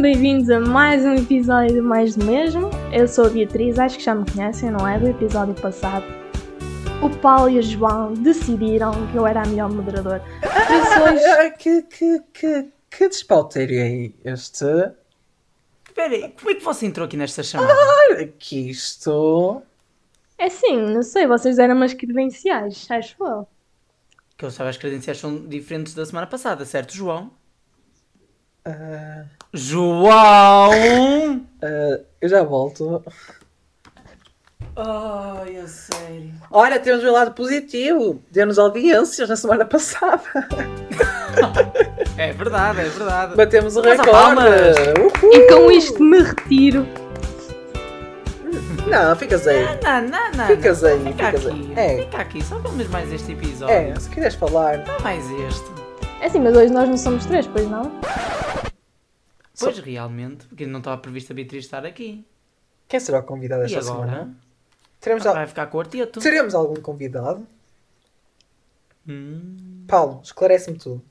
Sejam bem-vindos a mais um episódio do Mais do Mesmo. Eu sou a Beatriz, acho que já me conhecem, não é? Do episódio passado. O Paulo e o João decidiram que eu era a melhor moderadora. Ah, que, que, que, que despautério é este? Espera aí, como é que você entrou aqui nesta chamada? Olha que isto. É sim, não sei, vocês deram umas credenciais, acho eu. Que eu saiba, as credenciais são diferentes da semana passada, certo, João? ah, João! ah, eu já volto. Ai, a sério. Olha, temos um lado positivo. Deu-nos audiências na semana passada. É verdade, é verdade. Batemos o Mas recorde. palmas. Uhul. E com isto me retiro. Não, ficas aí. Não, não, não. Ficas aí, Fica ficas aqui. aí. É. Fica aqui, só vamos mais este episódio. É, se quiseres falar. Só mais este. É assim, mas hoje nós não somos três, pois não? Pois realmente, porque não estava previsto a Beatriz estar aqui. Quem será o convidado esta semana? Teremos, al- Vai ficar com o quarteto. teremos algum convidado? Hum. Paulo, esclarece-me tudo.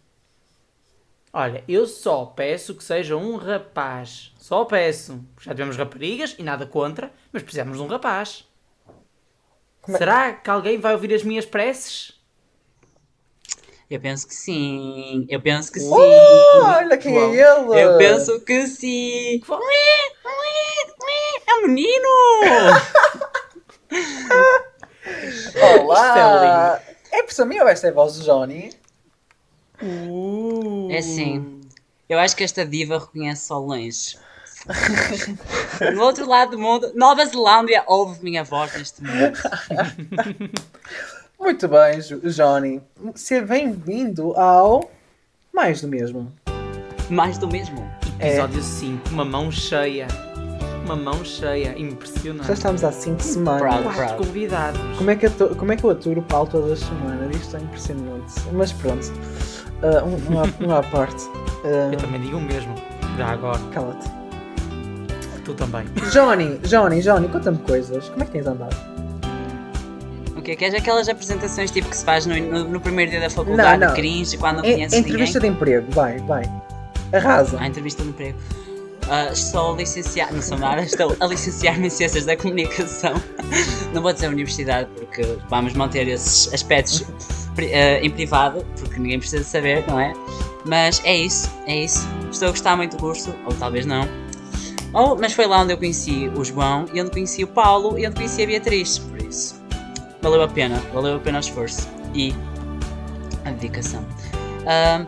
Olha, eu só peço que seja um rapaz. Só peço. Já tivemos raparigas e nada contra, mas precisamos de um rapaz. Como é- Será que alguém vai ouvir as minhas preces? Eu penso que sim. Eu penso que sim. Oh, olha quem é ele! Eu penso que sim. É um menino! Olá! É por mim ou esta é a voz do Johnny? Uh. É assim. Eu acho que esta diva reconhece só longe. No outro lado do mundo, Nova Zelândia ouve minha voz neste momento. Muito bem, Jo- Johnny. Seja bem-vindo ao Mais do Mesmo. Mais do mesmo. Episódio 5, uma mão cheia. Uma mão cheia, Já impressionante. estamos há 5 semanas. Proud. Quatro convidados. Como é, que eu tô- como é que eu aturo o Paulo todas as semanas? Isto é impressionante. Mas pronto. Ah, um, um, à, um à parte. Ah, Eu também digo o mesmo. Já agora. Cala-te. Tu também. Johnny, Johnny, Johnny, conta-me coisas. Como é que tens andado? O que Queres aquelas apresentações tipo que se faz no, no- no primeiro dia da faculdade, Não, não. cringe, quando não En- conheces entrevista ninguém? de emprego, vai, vai. Arrasa. À entrevista de emprego. Ah, estou licenciado, não sou nada, estou a licenciar-me em Ciências da Comunicação. Não vou dizer universidade porque vamos manter esses aspectos ah, em privado, porque ninguém precisa saber, não é? Mas é isso, é isso. Estou a gostar muito do curso, ou talvez não. Ou, mas foi lá onde eu conheci o João, e onde conheci o Paulo, e onde conheci a Beatriz, por isso. Valeu a pena, valeu a pena o esforço e a dedicação. Ah,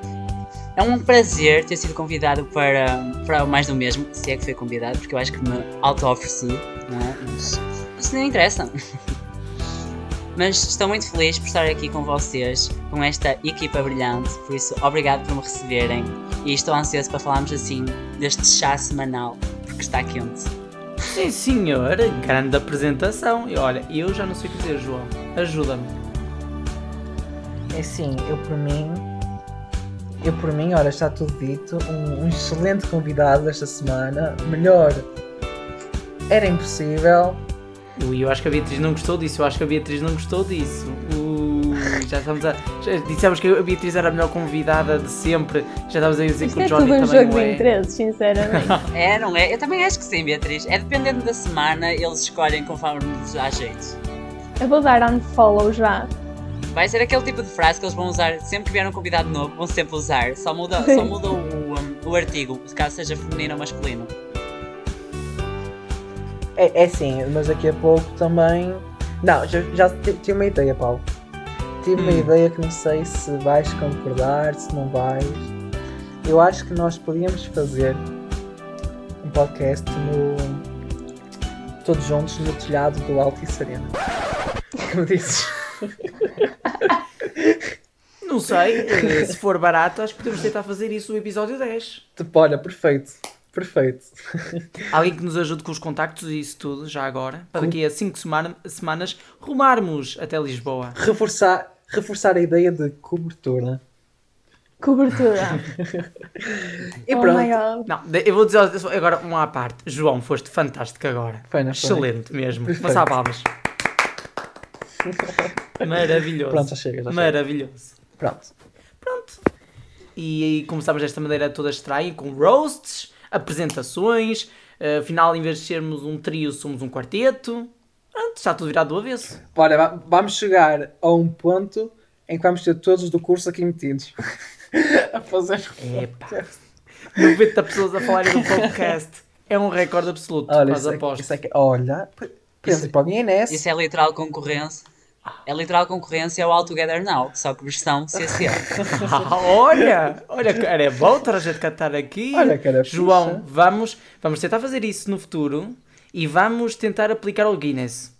é um prazer ter sido convidado para, para mais do mesmo, se é que foi convidado, porque eu acho que me auto-ofereci, é? Mas isso não interessa. Mas estou muito feliz por estar aqui com vocês, com esta equipa brilhante, por isso obrigado por me receberem e estou ansioso para falarmos assim deste chá semanal, porque está quente. Sim, senhor. Grande apresentação. E olha, eu já não sei o que dizer, João. Ajuda-me. É assim, eu por mim. Eu por mim, olha, está tudo dito. Um, um excelente convidado desta semana. Melhor. Era impossível. Ui, eu acho que a Beatriz não gostou disso. Eu acho que a Beatriz não gostou disso. Já estamos a. Já dissemos que a Beatriz era a melhor convidada de sempre. Já estávamos a dizer Isto que é o Johnny tudo um também jogo não de é. interesses, sinceramente. É, não é? Eu também acho que sim, Beatriz. É dependendo da semana, eles escolhem conforme lhes dá jeito. Eu vou dar unfollow já. Vai ser aquele tipo de frase que eles vão usar sempre que vier um convidado novo, vão sempre usar. Só muda, só muda o, um, o artigo, caso seja feminino ou masculino. É, é sim, mas daqui a pouco também. Não, já, já ti- tive uma ideia, Paulo. Tive uma ideia que não sei se vais concordar, se não vais. Eu acho que nós podíamos fazer um podcast no. Todos juntos no telhado do Alto e Sereno. Como dizes? Não sei. eh, se for barato, acho que podemos tentar fazer isso no episódio 10. Tipo, olha, perfeito. Perfeito. Alguém que nos ajude com os contactos e isso tudo, já agora. Para daqui a 5 semana, semanas rumarmos até Lisboa. Reforçar, reforçar a ideia de cobertura. Cobertura. E oh pronto. Não, eu vou dizer agora uma à parte. João, foste fantástico agora. Foi, não foi? Excelente mesmo. Perfeito. Uma salvadas. Maravilhoso. Pronto, já chega, já chega. Maravilhoso. Pronto. Pronto. E aí começámos desta maneira toda estranha, com roasts, apresentações. Uh, afinal, em vez de sermos um trio, somos um quarteto. Pronto, está tudo virado do avesso. Va- vamos chegar a um ponto em que vamos ter todos do curso aqui metidos. a fazer. Epá. 90 pessoas a falarem do podcast. É um recorde absoluto. Olha, isso é, aposto. isso é que. Olha, pensa para o INS. Isso é literal concorrência. É literal concorrência ao All Together Now, só que versão CC. Olha, olha, cara, é bom ter a gente cantar aqui. Olha, cara, João, fixe. vamos, vamos tentar fazer isso no futuro e vamos tentar aplicar ao Guinness.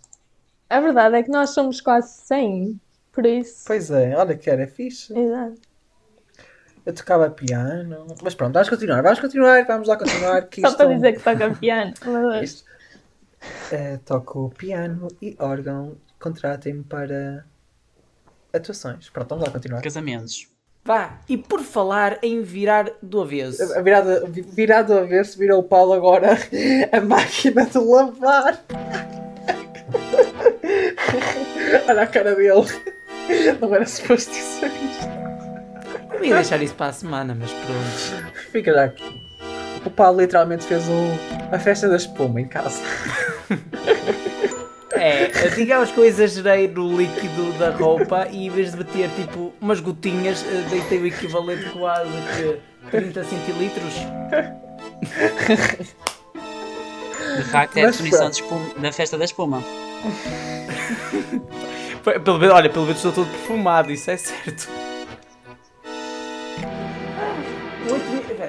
A verdade é que nós somos quase 100, por isso. Pois é, olha que era fixe. Exato. Eu tocava piano. Mas pronto, vamos continuar, vamos continuar, vamos lá continuar. Que Só isto, para dizer que toca piano. Isto, é, toco piano e órgão. Contratem-me para atuações. Pronto, vamos lá continuar. Casamentos. Vá, e por falar em virar do avesso. A Virado, virado a ver se vira o Paulo agora a máquina de lavar. Olha a cara dele. Não era suposto dizer isto. Eu ia deixar isso para a semana, mas pronto. Fica já aqui. O Paulo literalmente fez o, a festa da espuma em casa. Digamos que eu exagerei no líquido da roupa e em vez de meter tipo umas gotinhas, eh, deitei o equivalente quase que 30 centilitros. De facto, é a definição de espuma- da festa da espuma. Pelo olha, pelo menos estou todo perfumado, isso é certo.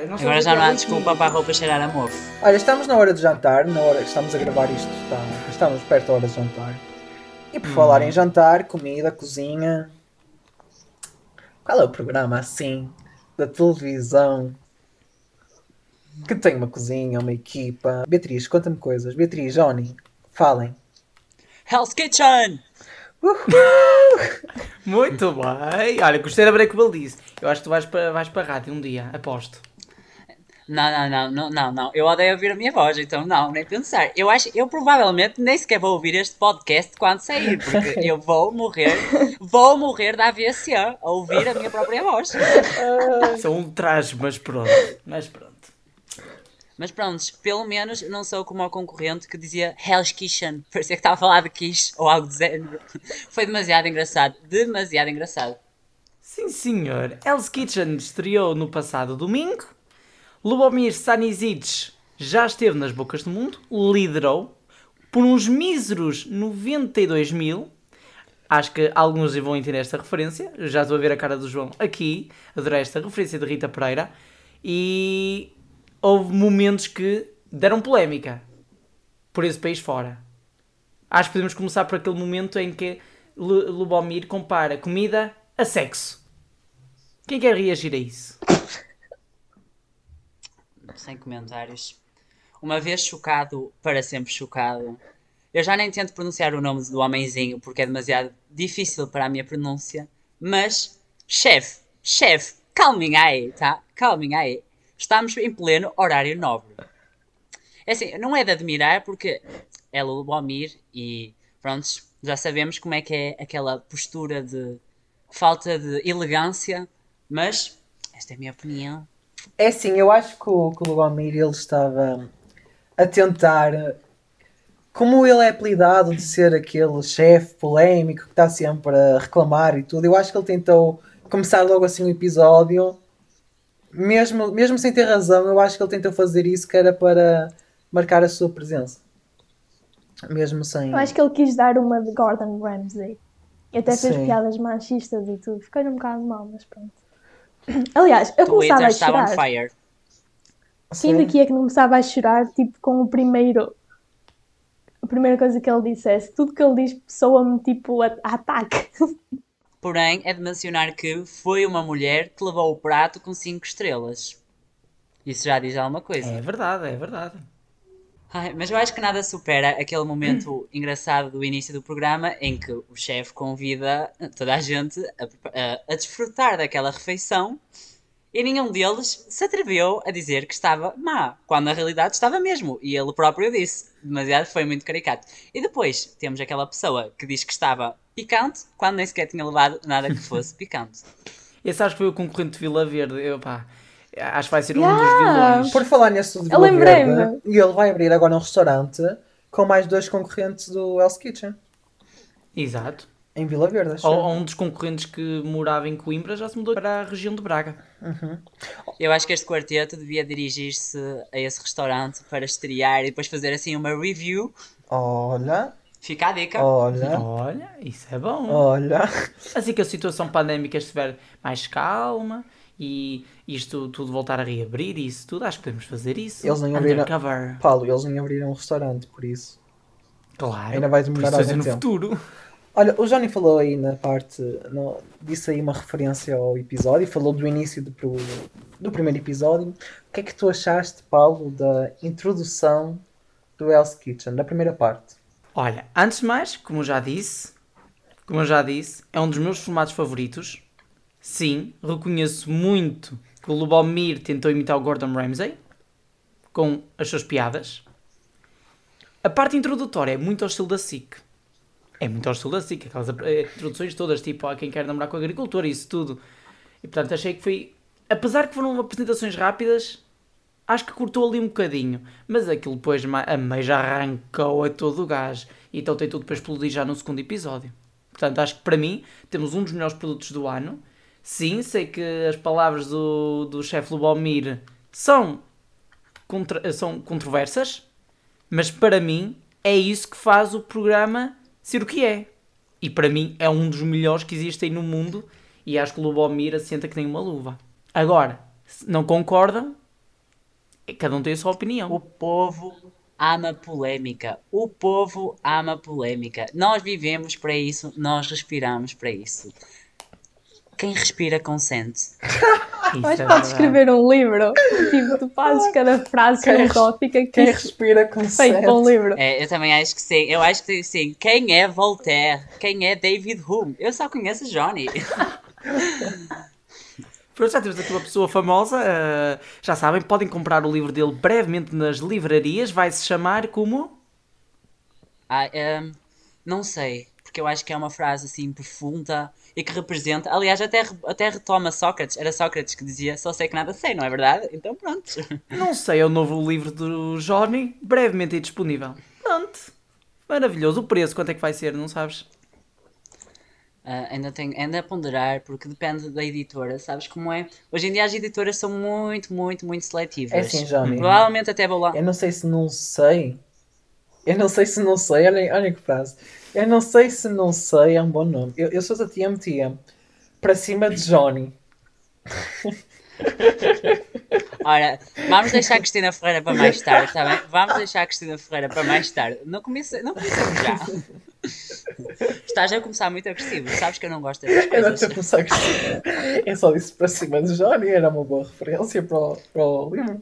Agora já não há desculpa para a roupa cheirar a mofo. Olha, estamos na hora de jantar, na hora que estamos a gravar isto, está, estamos perto da hora de jantar. E por falar em jantar, comida, cozinha. Qual é o programa assim da televisão que tem uma cozinha, uma equipa? Beatriz, conta-me coisas. Beatriz, Johnny, falem. Hell's Kitchen! Muito bem. Olha, gostei da break que ele disse. Eu acho que tu vais para, vais para a rádio um dia, aposto. Não, não, não, não, não, não. Eu odeio ouvir a minha voz, então não, nem pensar. Eu acho, eu provavelmente nem sequer vou ouvir este podcast quando sair, porque eu vou morrer, vou morrer da AVC a ouvir a minha própria voz. São um traje, mas pronto. Mas pronto. Mas pronto, pelo menos não sou como o concorrente que dizia Hell's Kitchen. Parecia que estava a falar de quiche ou algo do género. Foi demasiado engraçado, demasiado engraçado. Sim, senhor. Hell's Kitchen estreou no passado domingo. Lubomir Stanisic já esteve nas bocas do mundo, liderou por uns míseros 92 mil. Acho que alguns vão entender esta referência. Já estou a ver a cara do João aqui. Adorei esta referência de Rita Pereira. E houve momentos que deram polémica por esse país fora. Acho que podemos começar por aquele momento em que Lu- Lubomir compara comida a sexo. Quem quer reagir a isso? Sem comentários. Uma vez chocado, para sempre chocado. Eu já nem tento pronunciar o nome do homenzinho porque é demasiado difícil para a minha pronúncia. Mas, chefe, chefe, calmem aí, tá? Calmem aí. Estamos em pleno horário nobre. É assim, não é de admirar porque é Lubomir e pronto, já sabemos como é que é aquela postura de falta de elegância, mas esta é a minha opinião. É assim, eu acho que o, que o ele estava a tentar. Como ele é apelidado de ser aquele chefe polémico que está sempre a reclamar e tudo, eu acho que ele tentou começar logo assim o episódio, mesmo, mesmo sem ter razão, eu acho que ele tentou fazer isso que era para marcar a sua presença. Mesmo sem. Eu acho que ele quis dar uma de Gordon Ramsay. E até fez Sim. piadas machistas e tudo. Ficou um bocado mal, mas pronto. Aliás, eu começava Twitter a estava on chorar. fire. Quem daqui é que não começava a chorar, tipo, com o primeiro... A primeira coisa que ele dissesse. Tudo que ele diz soa-me, tipo, a, a ataque. Porém, é de mencionar que foi uma mulher que levou o prato com 5 estrelas. Isso já diz alguma coisa. É verdade, é verdade. Ai, mas eu acho que nada supera aquele momento engraçado do início do programa em que o chefe convida toda a gente a, a- a desfrutar daquela refeição e nenhum deles se atreveu a dizer que estava má, quando na realidade estava mesmo. E ele próprio disse. Demasiado foi muito caricato. E depois temos aquela pessoa que diz que estava picante quando nem sequer tinha levado nada que fosse picante. Esse acho que foi o concorrente de Vila Verde. Eu, pá, Acho que vai ser um Yeah. dos vilões. Por falar nesse do. Verde, e ele vai abrir agora um restaurante com mais dois concorrentes do Hell's Kitchen. Exato. Em Vila Verde, acho. Ou, um dos concorrentes que morava em Coimbra já se mudou para a região de Braga. Eu acho que este quarteto devia dirigir-se a esse restaurante para estrear e depois fazer assim uma review. Olha, Fica a dica. olha, Olha, isso é bom. olha. Assim que a situação pandémica estiver mais calma e isto tudo voltar a reabrir isso tudo, acho que podemos fazer isso. Eles nem abriram- Undercover. Paulo, eles nem abriram um restaurante, por isso. Claro. Ainda vai demorar algum no tempo. futuro. Olha, o Johnny falou aí na parte, no, disse aí uma referência ao episódio, falou do início do, pro- do primeiro episódio. O que é que tu achaste, Paulo, da introdução do Hell's Kitchen, da primeira parte? Olha, antes de mais, como já disse, como eu já disse, é um dos meus formatos favoritos. Sim, reconheço muito que o Lubomir tentou imitar o Gordon Ramsay com as suas piadas. A parte introdutória é muito ao estilo da SIC. É muito ao estilo da SIC, aquelas eh, introduções todas, tipo, a quem quer namorar com o agricultor e isso tudo. E portanto achei que foi. Apesar que foram apresentações rápidas, acho que cortou ali um bocadinho. Mas aquilo depois a meio já arrancou a todo o gás. Então tem tudo para explodir já no segundo episódio. Portanto, acho que para mim temos um dos melhores produtos do ano. Sim, sei que as palavras do, do chefe Lubomir são, contra- são controversas, mas para mim é isso que faz o programa ser o que é. E para mim é um dos melhores que existem no mundo e acho que o Lubomir assenta que nem uma luva. Agora, se não concordam, cada um tem a sua opinião. O povo ama polémica. O povo ama polémica. Nós vivemos para isso, nós respiramos para isso. Quem respira consente. Mas é podes escrever um livro. Tipo, tu fazes cada frase Quem filosófica que Quem respira com feito um livro. É, eu também acho que sim. Eu acho que sim. Quem é Voltaire? Quem é David Hume? Eu só conheço Johnny. Pronto, já temos aqui uma pessoa famosa. eh, já sabem, podem comprar o livro dele brevemente nas livrarias. Vai se chamar como. Ah, ehm, não sei, porque eu acho que é uma frase assim profunda e que representa. Aliás, até, até retoma Sócrates. Era Sócrates que dizia: Só sei que nada sei, não é verdade? Então pronto. Não sei, é o novo livro do Johnny. Brevemente aí disponível. Pronto. Maravilhoso. O preço, quanto é que vai ser? Não sabes? Ah, ainda tenho ainda a ponderar, porque depende da editora, sabes como é? Hoje em dia as editoras são muito, muito, muito seletivas. É assim, Johnny. Provavelmente até vou lá. Eu não sei se não sei. Eu não sei se não sei. Olha, olha que frase. Eu não sei se não sei é um bom nome. Eu, eu sou da TMTM. Para cima de Johnny. Ora, vamos deixar a Cristina Ferreira para mais tarde, está bem? Vamos deixar a Cristina Ferreira para mais tarde. Não comece, não comecemos já. Estás a começar muito agressivo, sabes que eu não gosto dessas Eu não coisas. tinha pensado que Eu só disse para cima de Johnny. Era uma boa referência para o, para o livro.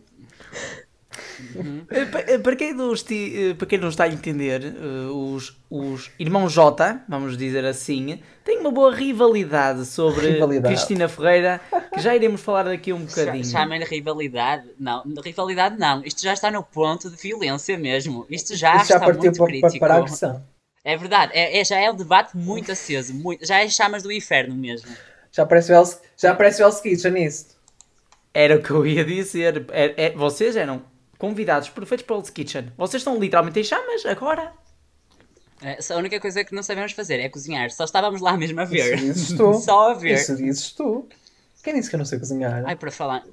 Eh, pa- eh, Para quem, não esti- eh, para quem não está a entender, eh, os, os irmãos J, vamos dizer assim, têm uma boa rivalidade sobre Rivalidade. Cristina Ferreira, que já iremos falar daqui um bocadinho. Chamem-lhe rivalidade. Não, rivalidade não. Isto já está no ponto de violência mesmo. Isto já Isso já está partiu muito para, crítico. para, a agressão. É verdade, é, é- já é um debate muito aceso. Muito, já é chamas do inferno mesmo. Já aparece o Hell's, já aparece o nisso. Era o que eu ia dizer. É- é- vocês eram convidados perfeitos para o Hell's Kitchen. Vocês estão literalmente em chamas agora. É, a única coisa que não sabemos fazer é cozinhar. Só estávamos lá mesmo a ver. Isso dizes tu. Só a ver. Isso dizes tu. Quem disse que eu não sei cozinhar? Ai, para falar.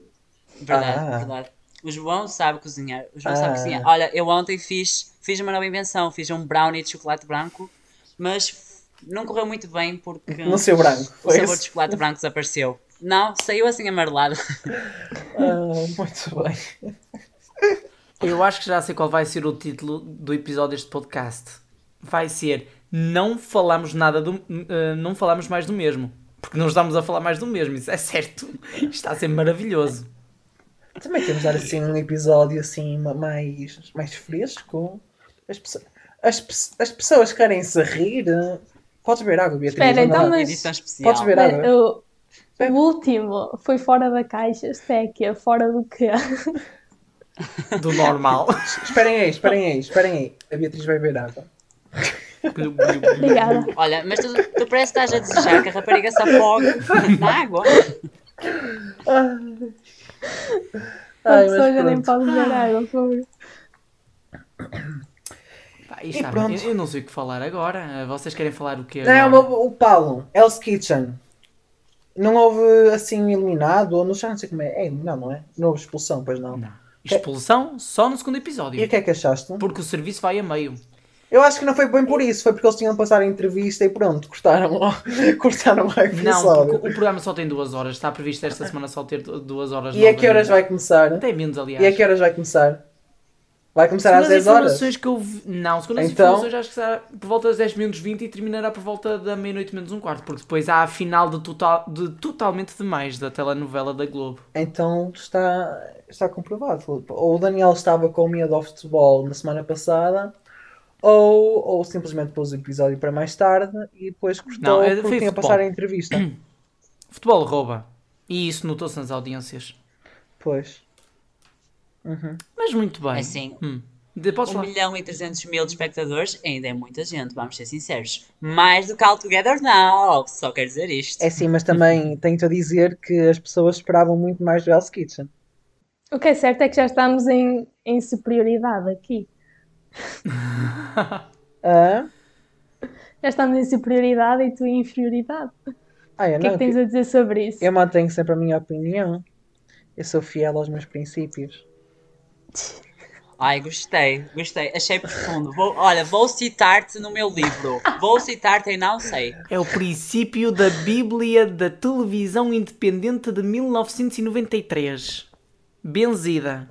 Verdade, Ah. verdade. O João sabe cozinhar. O João Ah. sabe cozinhar. Olha, eu ontem fiz, fiz uma nova invenção. Fiz um brownie de chocolate branco, mas não correu muito bem porque No seu branco. o sabor isso? de chocolate branco desapareceu. Não, saiu assim amarelado. Ah, muito bem. Eu acho que já sei qual vai ser o título do episódio deste podcast. Vai ser Não falamos nada do. eh, não falamos mais do mesmo. Porque não estamos a falar mais do mesmo, isso é certo. Isto está a ser maravilhoso. Também temos de dar assim um episódio assim ma- mais, mais fresco. As, pesso- as, as pessoas querem se rir. Podes beber água, Beatriz? Espera, então, mas- Edição especial. Podes ver Mas água. o, o último foi fora da caixa. Isto é que é fora do quê? Do normal. Esperem aí, esperem aí, esperem aí. A Beatriz vai beber água. Obrigada. Olha, mas tu, tu parece que estás a desejar que a rapariga se afogue na água. A Ai, pessoa mas já nem pode beber água, por favor. Pá, E está- pronto. eu, eu não sei o que falar agora. Eh, Vocês querem falar o quê? Não, o, o Paulo, Hell's Kitchen. Não houve assim eliminado, ou não sei, não sei como é. É eliminado, não é? Não houve expulsão, pois não. Não. Expulsão só no segundo episódio. E o que é que achaste? Porque o serviço vai a meio. Eu acho que não foi bem por isso, foi porque eles tinham de passar a entrevista e pronto, cortaram, cortaram o Não, episódio. porque o programa só tem duas horas. Está previsto esta semana só ter du- duas horas. E a que horas vai começar? Tem menos, aliás. E a que horas vai começar? Vai começar Segundo às as 10 horas? informações que eu vi... Não, segundo as Então- informações acho que será por volta das 10 minutos 20 e terminará por volta da meia-noite menos um quarto, porque depois há a final de, total... de Totalmente Demais da telenovela da Globo. Então está, está comprovado. Ou o Daniel estava com medo ao futebol na semana passada, ou, ou simplesmente pôs o episódio para mais tarde e depois cortou Não, é- porque tinha a futebol. passar a entrevista. Futebol rouba. E isso notou-se nas audiências. pois. Uhum. Mas muito bem. É assim, Hum. De, podes 1 falar? milhão e 300 mil de espectadores ainda é muita gente, vamos ser sinceros. Mais do que All Together Now, só quero dizer isto. É sim, mas também tenho-te a dizer que as pessoas esperavam muito mais do Hell's Kitchen. O que é certo é que já estamos em, em superioridade aqui. Ah, Já estamos em superioridade e tu em inferioridade. ah O que é não. que tens a dizer sobre isso? Eu mantenho sempre a minha opinião. Eu sou fiel aos meus princípios. Ai, gostei, gostei, achei profundo. Vou, olha, vou citar-te no meu livro. Vou citar-te em não sei. É o princípio da Bíblia da televisão independente de 1993. Benzida.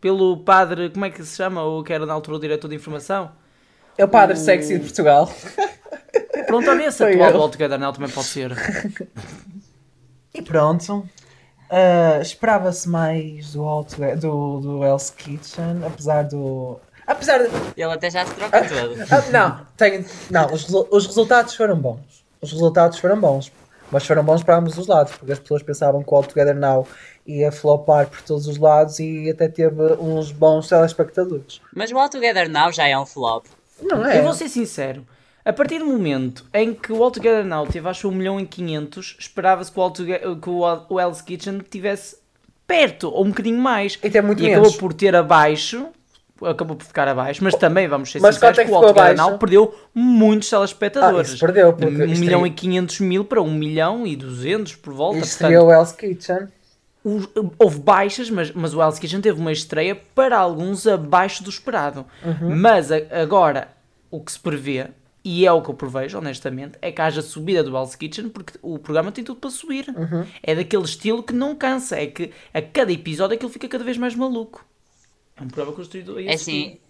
Pelo padre, como é que se chama? O que era na altura o diretor de informação? É o padre sexy de Portugal. Pronto, olha esse atual do All Together Now também pode ser. E pronto. Ah, Esperava-se mais do, All Toge- do, do Hell's Kitchen, apesar do. Apesar de. Ele até já se troca todo. Ah, não, tenho, não os, os resultados foram bons. Os resultados foram bons. Mas foram bons para ambos os lados, porque as pessoas pensavam que o All Together Now ia flopar por todos os lados e até teve uns bons telespectadores. Mas o All Together Now já é um flop. Não é? Eu vou ser sincero. A partir do momento em que o All Together Now teve, acho, 1 milhão e 500, esperava-se que o, All Toge- que o, Hell's Kitchen tivesse perto, ou um bocadinho mais. E tem muito e menos. acabou por ter abaixo, acabou por ficar abaixo, mas também, vamos ser Mas sinceros, é que o abaixo? Now perdeu muitos Ah, telespectadores. isso perdeu, porque de 1 isto milhão é- e 500 mil para 1 milhão e 200 por volta. Isto seria o Hell's Kitchen. houve baixas, mas, mas o Hell's Kitchen teve uma estreia para alguns abaixo do esperado. Uhum. Mas a- agora, o que se prevê, e é o que eu prevejo, honestamente, é que haja subida do Hell's Kitchen, porque o programa tem tudo para subir. Uhum. É daquele estilo que não cansa, é que a cada episódio aquilo fica cada vez mais maluco. É um programa construído a esse É estilo. assim,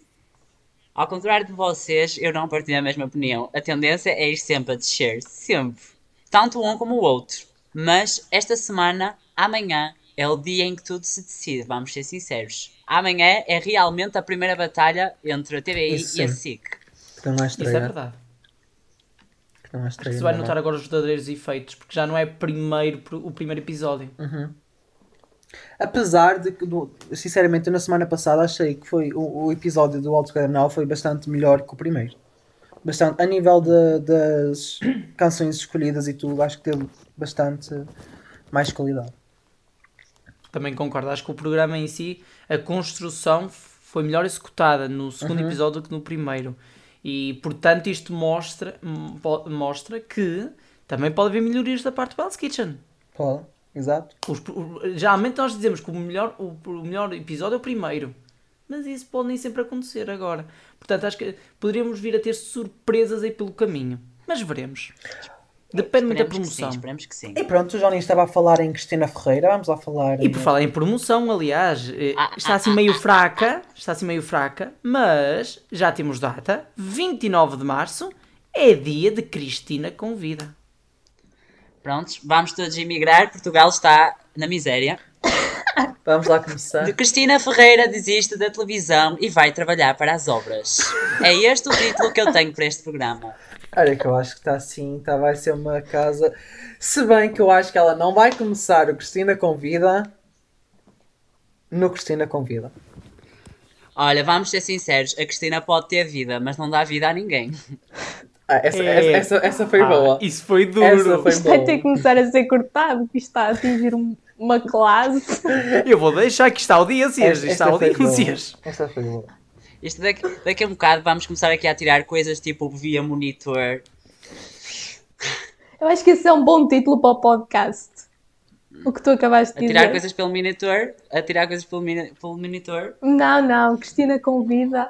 ao contrário de vocês, eu não partilho a mesma opinião. A tendência é ir sempre a descer, sempre. Tanto um como o outro. Mas esta semana, amanhã, é o dia em que tudo se decide, vamos ser sinceros. Amanhã é realmente a primeira batalha entre a TVI Isso e a. SIC. Isso é verdade. Que não há estreia, Se vai é? notar agora os verdadeiros efeitos, porque já não é primeiro, o primeiro episódio. Apesar de que, sinceramente, na semana passada achei que foi o, o episódio do Alto Canal foi bastante melhor que o primeiro. Bastante, a nível de- das canções escolhidas e tudo, acho que teve bastante mais qualidade. Também concordo. Acho que o programa em si, a construção foi melhor executada no segundo Uhum. episódio do que no primeiro. E, portanto, isto mostra, mostra que também pode haver melhorias da parte do Hell's Kitchen. Pode, exato. Os- geralmente nós dizemos que o melhor, o, o melhor episódio é o primeiro. Mas isso pode nem sempre acontecer agora. Portanto, acho que poderíamos vir a ter surpresas aí pelo caminho. Mas veremos. Depende muito da Esperemos que sim, promoção. esperemos que sim. E pronto, o Johnny estava a falar em Cristina Ferreira, vamos lá falar. E por falar em promoção, aliás, eh, Ah, está assim meio fraca, está assim meio fraca, mas já temos data, 29 de março, é dia de Cristina Convida. Prontos, vamos todos emigrar. Portugal está na miséria. Vamos lá começar. De Cristina Ferreira desiste da televisão e vai trabalhar para as obras. É este o título que eu tenho para este programa. Olha que eu acho que está assim, tá, vai ser uma casa. Se bem que eu acho que ela não vai começar o Cristina Convida no Cristina Convida. Olha, vamos ser sinceros, a Cristina pode ter vida, mas não dá vida a ninguém. Ah, essa, É. essa, essa, essa foi Ah, boa. Isso foi duro. Essa foi Isto vai ter que começar a ser cortado, que isto está a atingir um, uma classe. Eu vou deixar que está audiências. Está audiências. Esta foi boa. Isto daqui, daqui a um bocado vamos começar aqui a tirar coisas tipo via monitor. Eu acho que esse é um bom título para o podcast. O que tu acabaste A de tirar dizer. coisas pelo monitor. A tirar coisas pelo, mini- pelo monitor. Não, não, Cristina convida,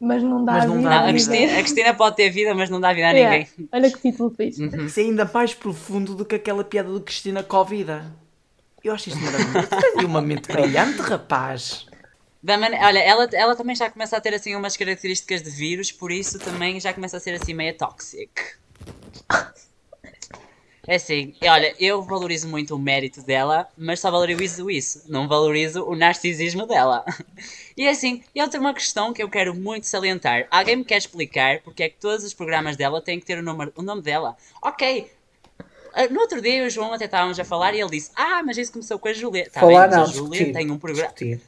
mas não dá Mas a não vida dá a a, vida. ninguém. Cristina, a Cristina pode ter vida, mas não dá vida a Yeah. ninguém. Olha que título fixe. Isso é ainda mais profundo do que aquela piada do Cristina Covida. Eu acho isto maravilhoso. Tu tens uma mente brilhante, rapaz. Da mane- Olha, ela, ela também já começa a ter assim umas características de vírus, por isso também já começa a ser assim meia toxic. É assim, olha, eu valorizo muito o mérito dela, mas só valorizo isso, não valorizo o narcisismo dela. E assim, eu tenho uma questão que eu quero muito salientar. Alguém me quer explicar porque é que todos os programas dela têm que ter o nome, o nome dela? Ok. Ah, No outro dia o João até estávamos a falar e ele disse: Ah, mas isso começou com a Júlia. Tá Falar bem, mas não, a discutir. tem um programa. Discutir.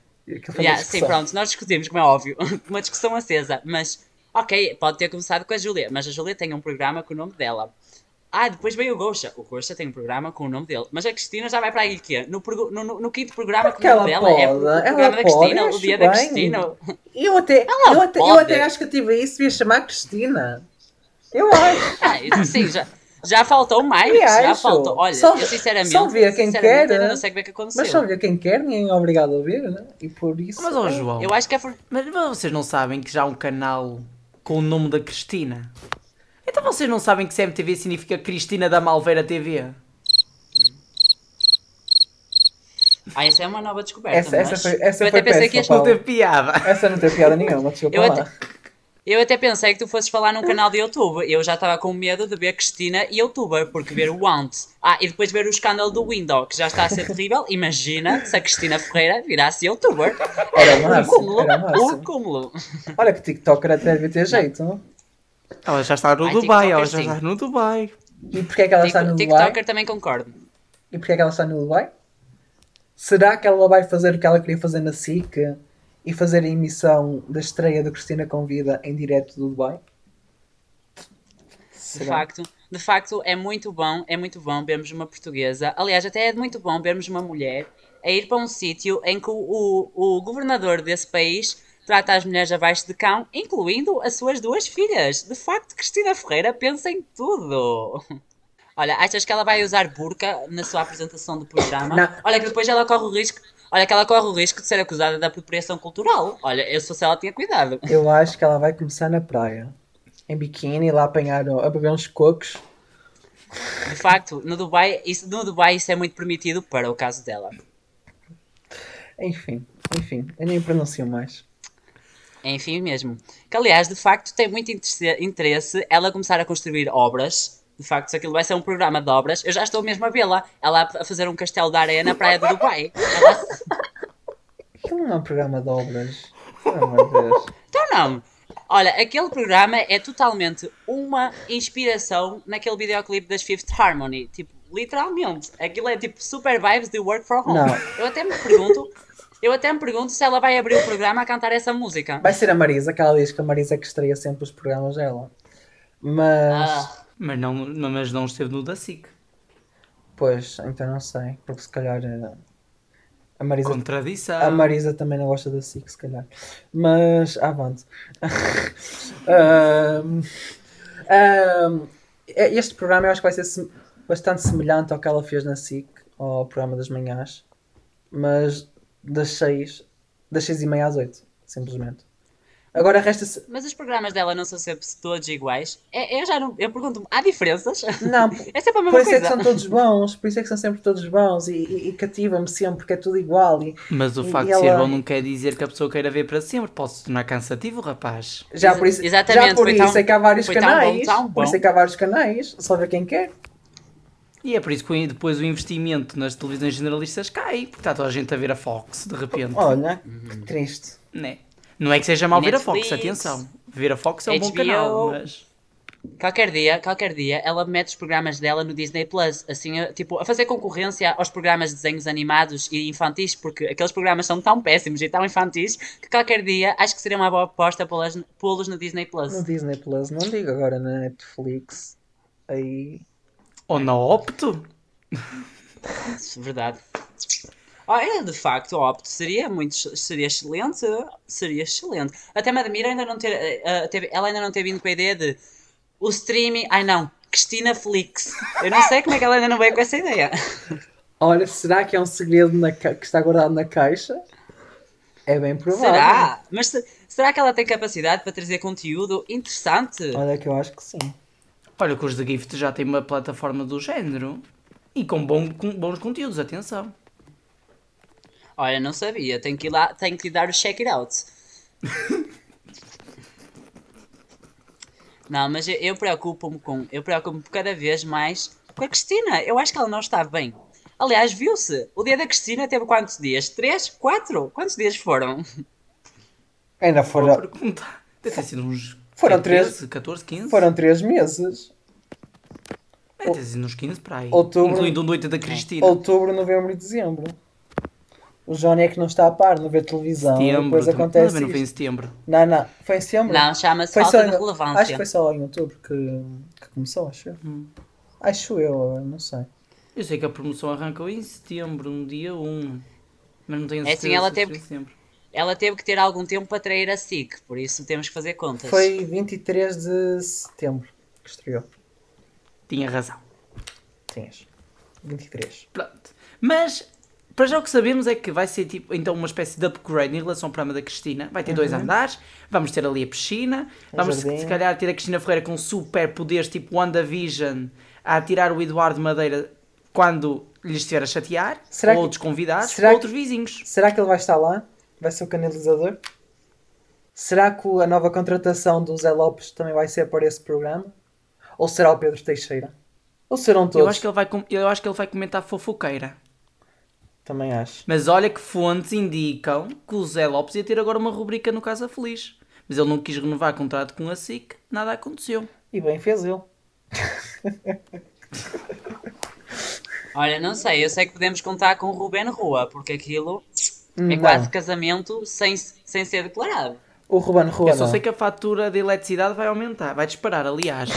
Yeah, sim, pronto, nós discutimos, como é óbvio, uma discussão acesa, mas ok, pode ter começado com a Júlia, mas a Júlia tem um programa com o nome dela. Ah, depois veio o Gosha. O Gosha tem um programa com o nome dele. Mas a Cristina já vai para aí que no, prog- no, no, no quinto programa com o nome ela dela é o pode, programa ela da pode, Cristina, eu o dia da. Cristina. Eu até, Ela eu, até, eu pode. até acho que a TVI se devia chamar Cristina. Eu acho. Ah, isso sim, já, já faltou mais. Já acho. faltou. Olha, Só- eu sinceramente. só vê quem sinceramente, quer, ainda não sei como é que aconteceu. Mas só ver quem quer, ninguém é obrigado a ver, né? E por isso. Mas, ó é- João, Eu acho que é. for- mas vocês não sabem que já há um canal com o nome da Cristina? Então vocês não sabem que CMTV significa Cristina da Malveira TV? Ah, essa é uma nova descoberta. Essa, essa mas foi, essa eu foi até pensei que péssima, ias Não Paulo. tem piada. Essa não tem piada nenhuma, desculpa Eu lá. até, eu até pensei que tu fosses falar num canal de YouTube. Eu já estava com medo de ver Cristina e youtuber, porque ver o Want. Ah, e depois ver o escândalo do Window, que já está a ser terrível. Imagina se a Cristina Ferreira virasse youtuber. Era o Um máximo, cúmulo. era o Um cúmulo. Olha que TikToker até deve ter jeito, não? Ela já está no Ai, Dubai, TikToker ela já sim. está no Dubai. E porquê é que ela está no Dubai? TikToker também concordo. E porquê é que ela está no Dubai? Será que ela vai fazer o que ela queria fazer na SIC e fazer a emissão da estreia do Cristina Convida em direto do Dubai? De Será? facto, de facto, é muito bom, é muito bom vermos uma portuguesa. Aliás, até é muito bom vermos uma mulher a ir para um sítio em que o, o, o governador desse país trata as mulheres abaixo de cão, incluindo as suas duas filhas. De facto, Cristina Ferreira pensa em tudo. Olha, achas que ela vai usar burca na sua apresentação do programa? Não. Olha que depois ela corre o risco. Olha que ela corre o risco de ser acusada de apropriação cultural. Olha, eu se fosse ela tinha cuidado. Eu acho que ela vai começar na praia. Em biquíni, lá apanhar, a beber uns cocos. De facto, no Dubai, isso, no Dubai isso é muito permitido para o caso dela. Enfim, enfim, eu nem pronuncio mais. Enfim mesmo. Que aliás, de facto, tem muito interesse ela começar a construir obras. De facto, se aquilo vai ser um programa de obras, eu já estou mesmo a vê-la. Ela a fazer um castelo de areia na praia do Dubai. Ela... Aquilo não é um programa de obras. Pelo amor de Deus. Então não. Olha, aquele programa é totalmente uma inspiração naquele videoclipe das Fifth Harmony. Tipo, literalmente. Aquilo é tipo super vibes de Work from Home. Não. Eu até me pergunto. Eu até me pergunto se ela vai abrir o programa a cantar essa música. Vai ser a Marisa, que ela diz que a Marisa é que estreia sempre os programas dela. Mas, Ah, Mas não, mas não esteve no da SIC. pois, então não sei. Porque se calhar eh, a Marisa, Contradição. a Marisa também não gosta da SIC, se calhar. Mas, avante. Ahm, ahm, este programa eu acho que vai ser bastante semelhante ao que ela fez na SIC, ao programa das manhãs. Mas das 6, das 6 e meia às 8, simplesmente. Agora resta-se. Mas os programas dela não são sempre todos iguais. É, eu já não. Eu pergunto-me, há diferenças? Não, É sempre a mesma Por isso é que são todos bons, por isso é que são sempre todos bons e, e, e cativa-me sempre porque é tudo igual. E Mas o E facto de ela- ser bom não quer dizer que a pessoa queira ver para sempre. Pode se tornar cansativo, rapaz. já por isso, exatamente, já por foi isso tão- é que há vários foi tão bom, canais. tão Por isso bom. é que há vários canais, só ver quem quer. E é por isso que depois o investimento nas televisões generalistas cai. Porque está toda a gente a ver a Fox, de repente. Olha, Uhum. que triste. Né? Não é que seja mal ver a Fox, atenção. Ver a Fox é um bom HBO. canal, mas... Qualquer dia, qualquer dia, ela mete os programas dela no Disney Plus, assim, a- tipo, a fazer concorrência aos programas de desenhos animados e infantis, porque aqueles programas são tão péssimos e tão infantis que qualquer dia acho que seria uma boa aposta pô-los no Disney Plus. No Disney Plus, não digo agora na Netflix. Aí. Ou na Opto. Verdade. Olha, de facto, opto, seria muito, seria excelente, seria excelente. Até me admira ainda não ter, eh, eh, teve- ela ainda não ter vindo com a ideia de o streaming, ai não, Cristina Flix. Eu não sei como é que ela ainda não veio com essa ideia. Olha, será que é um segredo na ca- que está guardado na caixa? É bem provável. Será? Mas se- será que ela tem capacidade para trazer conteúdo interessante? Olha que eu acho que sim. Olha que os da Gift já têm uma plataforma do género. E com, bom- com bons conteúdos, atenção. Olha, não sabia, tenho que ir lá, tenho que ir dar o check it out. não, mas eu, eu preocupo-me com, eu preocupo-me cada vez mais com a Cristina. Eu acho que ela não está bem. Aliás, viu-se, o dia da Cristina teve quantos dias? Três? Quatro? Quantos dias foram? Ainda foram, pergunta. Deve ter sido uns Foram 13, 14, 15. foram três meses. Deve ter sido uns 15 para aí. Outubro. Incluindo um noite da Cristina. Outubro, novembro e dezembro. O Johnny é que não está a par, não vê televisão. Setembro. depois acontece Também não foi em setembro. Não, não. Foi em setembro? Não, chama-se Foi falta só de em- relevância. Acho que foi só em outubro que, que começou, acho eu. Hum. Acho eu, não sei. Eu sei que a promoção arrancou em setembro, no dia 1. Mas não tenho É assim, certeza ela teve setembro. Ela teve que ter algum tempo para trair a SIC, por isso temos que fazer contas. Foi 23 de setembro que estreou. Tinha razão. Tinhas. 23. Pronto. Mas, para já o que sabemos é que vai ser tipo, então uma espécie de upgrade em relação ao programa da Cristina. Vai ter dois andares, vamos ter ali a piscina, Um vamos se, jardim. se calhar ter a Cristina Ferreira com super poderes tipo WandaVision a atirar o Eduardo Madeira quando lhe estiver a chatear, Será ou que- outros convidados, ou que- outros vizinhos. Será que ele vai estar lá? Vai ser o canalizador? Será que a nova contratação do Zé Lopes também vai ser para esse programa? Ou será o Pedro Teixeira? Ou serão todos? Eu acho, que ele vai, eu acho que ele vai comentar fofoqueira. Também acho. Mas olha que fontes indicam que o Zé Lopes ia ter agora uma rubrica no Casa Feliz. Mas ele não quis renovar contrato com a SIC, nada aconteceu. E bem fez ele. Olha, não sei, eu sei que podemos contar com o Ruben Rua, porque aquilo é Não. quase casamento sem, sem ser declarado. O Ruben Rua Eu só não. sei que a fatura de eletricidade vai aumentar, vai disparar, aliás.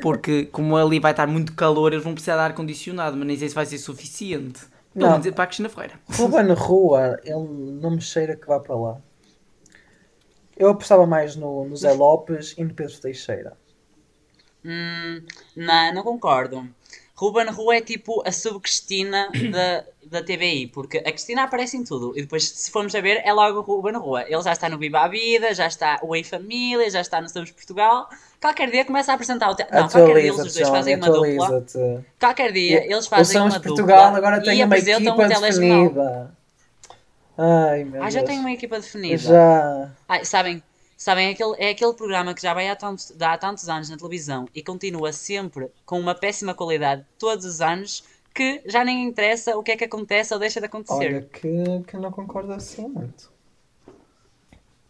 Porque como ali vai estar muito calor, eles vão precisar de ar-condicionado, mas nem sei se vai ser suficiente. Pelo Não. menos é para a Cristina Ferreira. Ruben Rua, ele não me cheira que vá para lá. Eu apostava mais no, no Zé Lopes e no Pedro Teixeira. Hum, não, não concordo. Ruben Rua é tipo a sub-Cristina da, da TVI, porque a Cristina aparece em tudo e depois, se formos a ver, é logo o Ruben Rua. Ele já está no Viva a Vida, já está o Em Família, já está no Somos Portugal. Qualquer dia começa a apresentar o. Te... Não, qualquer dia eles os dois fazem uma dupla. Qualquer dia eles fazem uma Portugal dupla agora e tem uma apresentam equipa um telejornal. Ai, meu Ah, já Deus. tem uma equipa definida. Já. Ai, sabem, sabem é, aquele, é aquele programa que já vai há tantos, há tantos anos na televisão e continua sempre com uma péssima qualidade todos os anos que já nem interessa o que é que acontece ou deixa de acontecer. Olha que, que não concordo assim muito.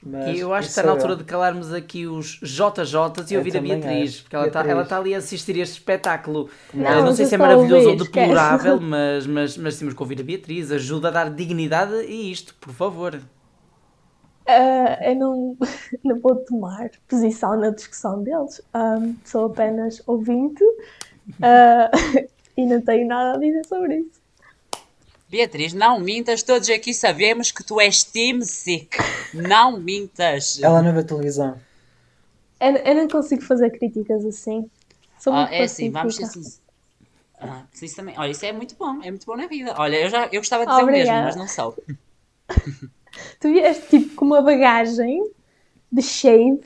Mas E eu acho que está na é altura eu. de calarmos aqui os JJs e ouvir a Beatriz, acho. porque ela está, ela está ali a assistir a este espetáculo. Não, Eh, não sei se é maravilhoso ou deplorável, mas, mas, mas temos que ouvir a Beatriz. Ajuda a dar dignidade a isto, por favor. Ah, eu não, não vou tomar posição na discussão deles. Ahm, sou apenas ouvinte ah, e não tenho nada a dizer sobre isso. Beatriz, não mintas, todos aqui sabemos que tu és Team Sick. Não mintas. Ela não vê televisão. Eu, eu não consigo fazer críticas assim. Sou Ah, muito é assim, vamos ser pacífica. sinceros. Ah, isso também. Olha, isso é muito bom, é muito bom na vida. Olha, eu já eu gostava de dizer o mesmo, Obrigada. mas não sou. Tu vieste tipo com uma bagagem de shade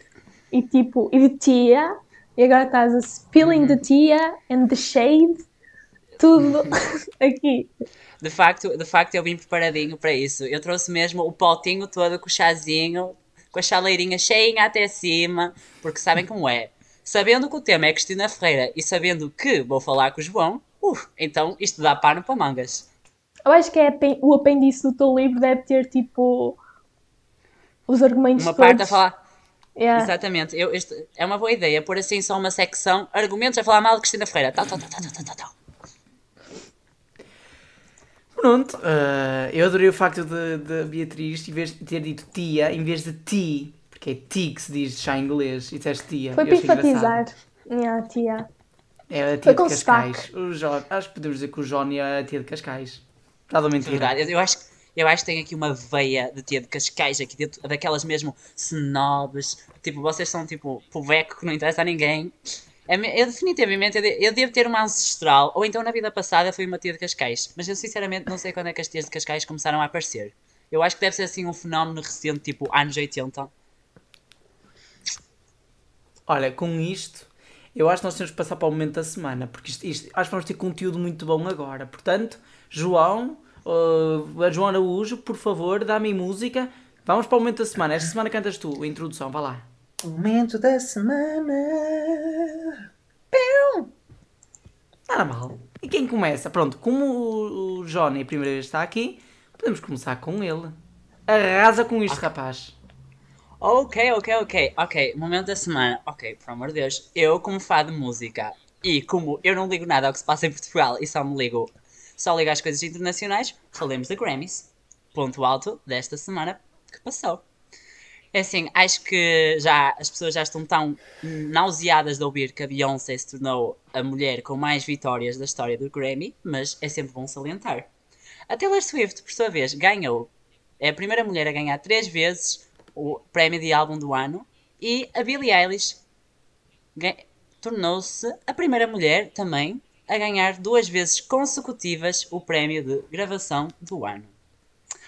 e tipo e de tia e agora estás a spilling the tia and the shade tudo aqui. De facto, de facto, eu vim preparadinho para isso. Eu trouxe mesmo o potinho todo com o chazinho, com a chaleirinha cheinha até cima, porque sabem como é. Sabendo que o tema é Cristina Ferreira e sabendo que vou falar com o João, uf, então isto dá pano para mangas. Eu acho que é o apêndice do teu livro deve ter tipo os argumentos Uma todos. parte a falar. Yeah. Exatamente, eu, este, é uma boa ideia pôr assim só uma secção, argumentos a falar mal de Cristina Ferreira. Tal, tal, tal, tal, tal, tal, tal. Pronto, eh, eu adorei o facto de, de Beatriz em vez de ter dito tia em vez de ti, porque é ti que se diz já em inglês, e disseste tia. Foi para enfatizar. Yeah, tia. É a tia Foi de com Cascais. O Jo- acho que podemos dizer que o Johnny é a tia de Cascais. A É verdade. Eu, eu acho, que- eu acho que tem aqui uma veia de tia de Cascais aqui dentro, daquelas mesmo snobs. Tipo, vocês são tipo poveco que não interessa a ninguém. É Eu definitivamente eu, de- eu devo ter uma ancestral, ou então na vida passada fui uma tia de Cascais. Mas eu sinceramente não sei quando é que as tias de Cascais começaram a aparecer. Eu acho que deve ser assim um fenómeno recente, tipo anos 80. Olha, com isto, eu acho que nós temos que passar para o momento da semana, porque isto, isto- acho que vamos ter conteúdo muito bom agora. Portanto, João, uh, a João Araújo, por favor, dá-me música. Vamos para o momento da semana. Esta semana cantas tu, a introdução, vá lá. Momento da semana. Nada mal. E quem começa? Pronto, como o, Johnny a primeira vez está aqui, podemos começar com ele. Arrasa com isto, rapaz. Ok, ok, ok, ok. Momento da semana. Ok, por amor de Deus. Eu, como fã de música e como eu não ligo nada ao que se passa em Portugal e só me ligo, só ligo às coisas internacionais, falemos da Grammys. Ponto alto desta semana que passou. É assim, acho que já as pessoas já estão tão nauseadas de ouvir que a Beyoncé se tornou a mulher com mais vitórias da história do Grammy, mas é sempre bom salientar. A Taylor Swift, por sua vez, ganhou. É a primeira mulher a ganhar três vezes o prémio de álbum do ano e a Billie Eilish tornou-se a primeira mulher também a ganhar duas vezes consecutivas o prémio de gravação do ano.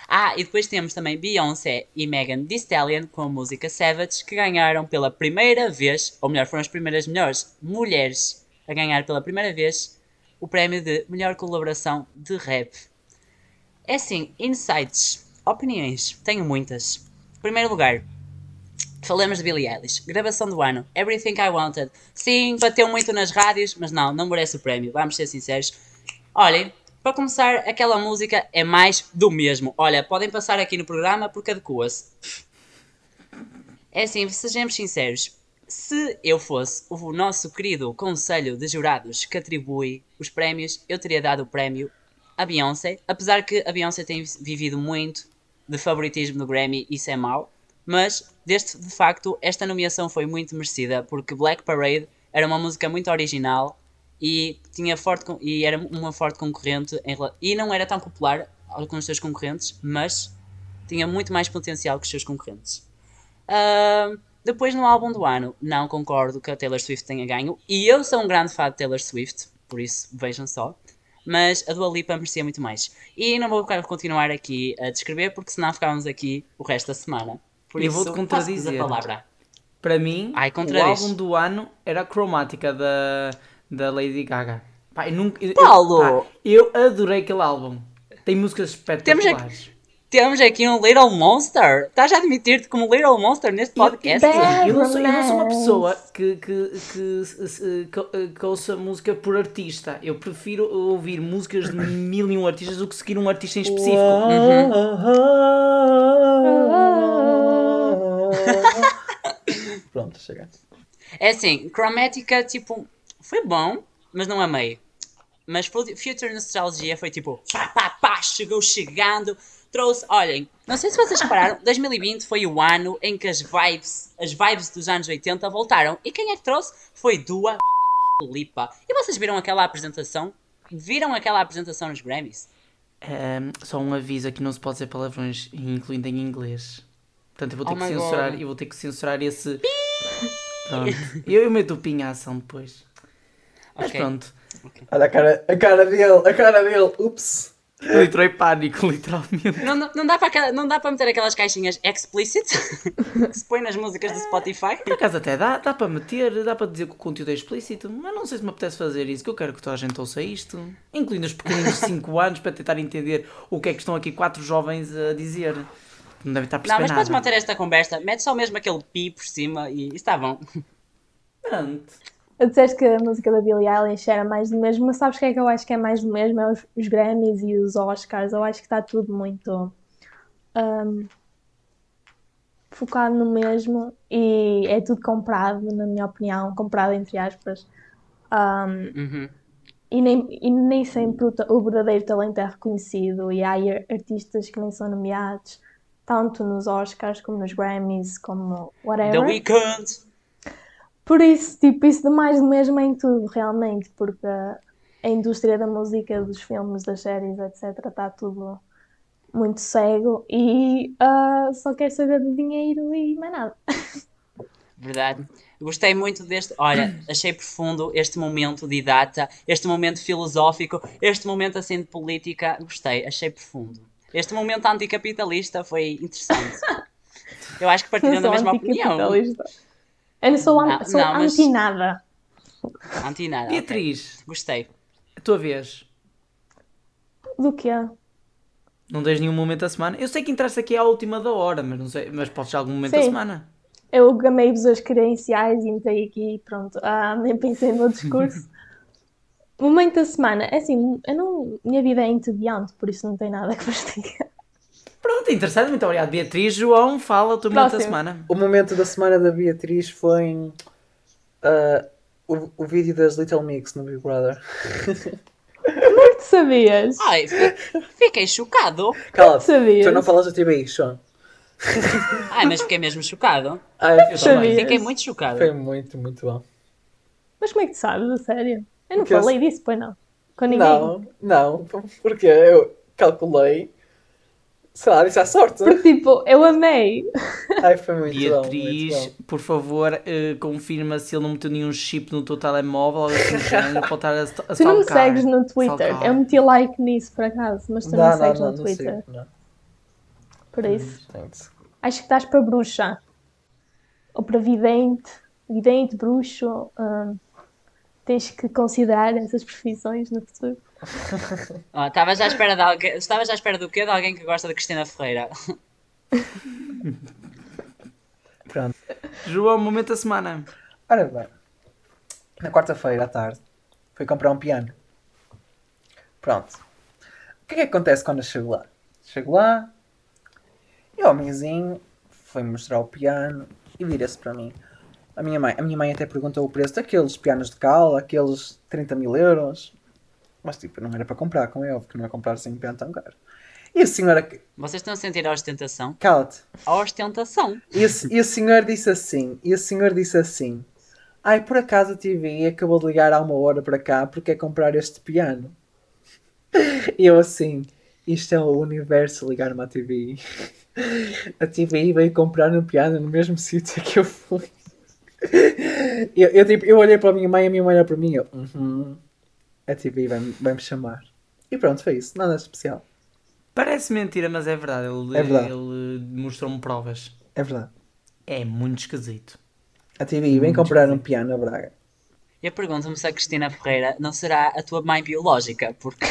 Ah, e depois temos também Beyoncé e Megan Thee Stallion com a música Savage que ganharam pela primeira vez, ou melhor, foram as primeiras melhores mulheres a ganhar pela primeira vez o prémio de melhor colaboração de rap. É assim, insights, opiniões, tenho muitas. Primeiro lugar, falamos de Billie Eilish, gravação do ano, Everything I Wanted. Sim, bateu muito nas rádios, mas não, não merece o prémio, vamos ser sinceros. Olhem, para começar, aquela música é mais do mesmo. Olha, podem passar aqui no programa porque adequa-se. É assim, sejamos sinceros. Se eu fosse o nosso querido Conselho de Jurados que atribui os prémios, eu teria dado o prémio a Beyoncé. Apesar que a Beyoncé tem vivido muito de favoritismo no Grammy, isso é mau. Mas, deste, de facto, esta nomeação foi muito merecida porque Black Parade era uma música muito original e, tinha forte, e era uma forte concorrente em e não era tão popular com os seus concorrentes, mas tinha muito mais potencial que os seus concorrentes. Ahm, depois no álbum do ano, não concordo que a Taylor Swift tenha ganho. E eu sou um grande fã de Taylor Swift, por isso vejam só. Mas a Dua Lipa merecia muito mais. E não vou continuar aqui a descrever, porque senão ficávamos aqui o resto da semana. Por Eu vou-te contradizer. a palavra. Para mim, Ai, o álbum do ano era a cromática da, da Lady Gaga. Pá, eu nunca, eu- Paulo! Eu, pá, eu adorei aquele álbum. Tem músicas espetaculares. Temos aqui um Little Monster. Estás a admitir-te como Little Monster neste podcast? Eu não, sou, eu não sou uma pessoa que, que, que, que, que ouça música por artista. Eu prefiro ouvir músicas de mil e um artistas do que seguir um artista em específico. Pronto, chega. É assim, Chromatica, tipo, foi bom, mas não amei. Mas Fu- Future Nostalgia foi tipo, pá, pá, pá, chegou chegando, trouxe, olhem, não sei se vocês repararam, 2020 foi o ano em que as vibes, as vibes dos anos 80 voltaram. E quem é que trouxe? Foi Dua Lipa. E vocês viram aquela apresentação? Viram aquela apresentação nos Grammys? Ahm, só um aviso aqui não se pode dizer palavrões, incluindo em inglês. Portanto, eu vou ter Oh que censurar, God. eu vou ter que censurar esse. Pronto. Eu, eu meto o pinha à ação depois. Mas Ok. pronto. Olha a cara, a cara dele, a cara dele. Ups. Eu entrei em pânico, literalmente. Não, não, não dá para aquela- não dá para meter aquelas caixinhas explicit que se põe nas músicas do Spotify? Por acaso até dá, dá para meter, dá para dizer que o conteúdo é explícito, mas não sei se me apetece fazer isso, que eu quero que toda a gente ouça isto. Incluindo os pequeninos de 5 anos, para tentar entender o que é que estão aqui quatro jovens a dizer. Não devem estar a Não, mas podes manter esta conversa. Mete só mesmo aquele pi por cima e está bom. Pronto. Eu disseste que a música da Billie Eilish era mais do mesmo, mas sabes o que é que eu acho que é mais do mesmo? É os, os Grammys e os Oscars. Eu acho que está tudo muito ahm, focado no mesmo e é tudo comprado, na minha opinião, comprado entre aspas. Ahm, Uhum. e, nem, e nem sempre o, o verdadeiro talento é reconhecido e há ar- artistas que nem são nomeados, tanto nos Oscars como nos Grammys, como The whatever. Weeknd. Por isso, tipo, isso de mais do mesmo é em tudo, realmente, porque a indústria da música, dos filmes, das séries, etc., está tudo muito cego e ah, só quer saber de dinheiro e mais nada. Verdade. Gostei muito deste. Olha, achei profundo este momento de data, este momento filosófico, este momento assim de política. Gostei, achei profundo. Este momento anticapitalista foi interessante. Eu acho que partilhando a sou mesma opinião. anticapitalista. Eu não sou, an- Não, sou não, mas- anti-nada. Anti nada. ok. Beatriz, Gostei. a tua vez. Do que é? Não tens nenhum momento da semana? Eu sei que entraste aqui à última da hora, mas não sei, mas podes ter algum momento da Sim. semana. Eu gamei-vos as credenciais e entrei aqui e pronto. Ah, nem pensei no discurso. Momento da semana. É assim, eu não, minha vida é entediante, por isso não tem nada que vos diga. Pronto, interessante, muito obrigado. Beatriz, João, fala o teu momento da semana. O momento da semana da Beatriz foi ah, o, o vídeo das Little Mix no Big Brother. Como é que tu sabias? Ai, fi- fiquei chocado. Cala-te, Sabias? tu não falas da TBI, Sean. Ai, mas fiquei mesmo chocado. Ai, Eu também. Sabias? Fiquei muito chocado. foi muito, muito bom. Mas como é que tu sabes, a sério? Eu não Porque eu- falei disso, pois não. Com ninguém. Não, não, porque eu calculei, sei lá, disse à sorte. Porque tipo, eu amei. Ai, foi muito bom, Beatriz, muito bom. por favor, eh, confirma se ele não meteu nenhum chip no teu telemóvel ou assim para estar a, a Tu não me segues no Twitter. Stalkear. Eu meti like nisso por acaso, mas tu não, Não, me segues não, no não Twitter. sei. Não. Por isso. Tenho de- Acho que estás para bruxa. Ou para vidente. Vidente, bruxo. hum, tens que considerar essas profissões no futuro. Ah, Estavas à espera de alguém. Estavas à espera do quê? De alguém que gosta de Cristina Ferreira. Pronto. João, momento da semana. Ora bem, na quarta-feira à tarde fui comprar um piano. Pronto. O que é que acontece quando eu chego lá? Chego lá e o homenzinho foi mostrar o piano e vira-se para mim. A minha, mãe, a minha mãe até perguntou o preço daqueles pianos de cal, aqueles 30 mil euros. Mas tipo, não era para comprar, como é óbvio que não é comprar assim um piano tão caro. E a senhora. Vocês estão a sentir a ostentação? Cala-te. A ostentação. E o, e o senhor disse assim, e o senhor disse assim, ai, por acaso a TV acabou de ligar há uma hora para cá porque é comprar este piano. E eu assim, isto é o universo ligar-me à TV. A TV veio comprar um piano no mesmo sítio que eu fui. Eu, eu, tipo, eu olhei para a minha mãe e a minha mãe olhou para mim e eu, uhum, a TV vai-me vai chamar. E pronto, foi isso, nada especial. Parece mentira, mas é verdade. Ele, É verdade. ele mostrou-me provas. É verdade. É muito esquisito. A TV vem comprar um piano a Braga. Eu pergunto-me se a Cristina Ferreira não será a tua mãe biológica, porque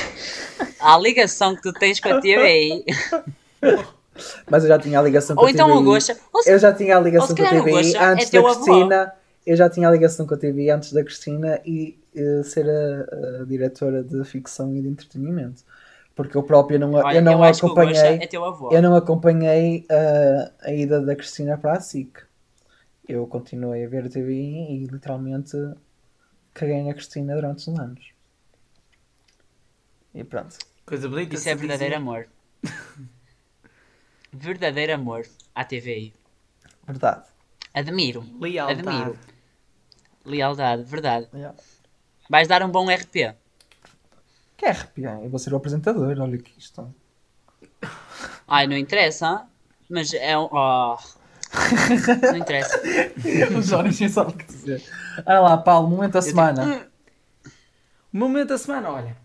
a ligação que tu tens com a TVI, Mas eu já tinha a ligação com ou a então TVI. o Gosha, ou se- Eu já tinha a ligação com a TVI Gosha é antes da. Cristina. Eu já tinha a ligação com a TVI antes da Cristina e eh, ser a, a diretora de ficção e de entretenimento. Porque eu próprio não, olha, eu não eu acompanhei. é teu avô. Eu não acompanhei eh, a ida da Cristina para a SIC. Eu continuei a ver a TVI e literalmente caguei na Cristina durante uns anos. E pronto. Coisa bonita. Isso é verdadeiro amor. verdadeiro amor à TVI. Verdade. Admiro. Lealdade. Admiro. Lealdade, verdade. Yeah. Vais dar um bom RP. Que é arrepiar. Eu vou ser o apresentador, olha que isto. Ai, não interessa, mas é um. Oh. Não interessa. O Johnny nem sabe o que dizer. Olha lá, Paulo, momento da semana. O momento da semana, olha.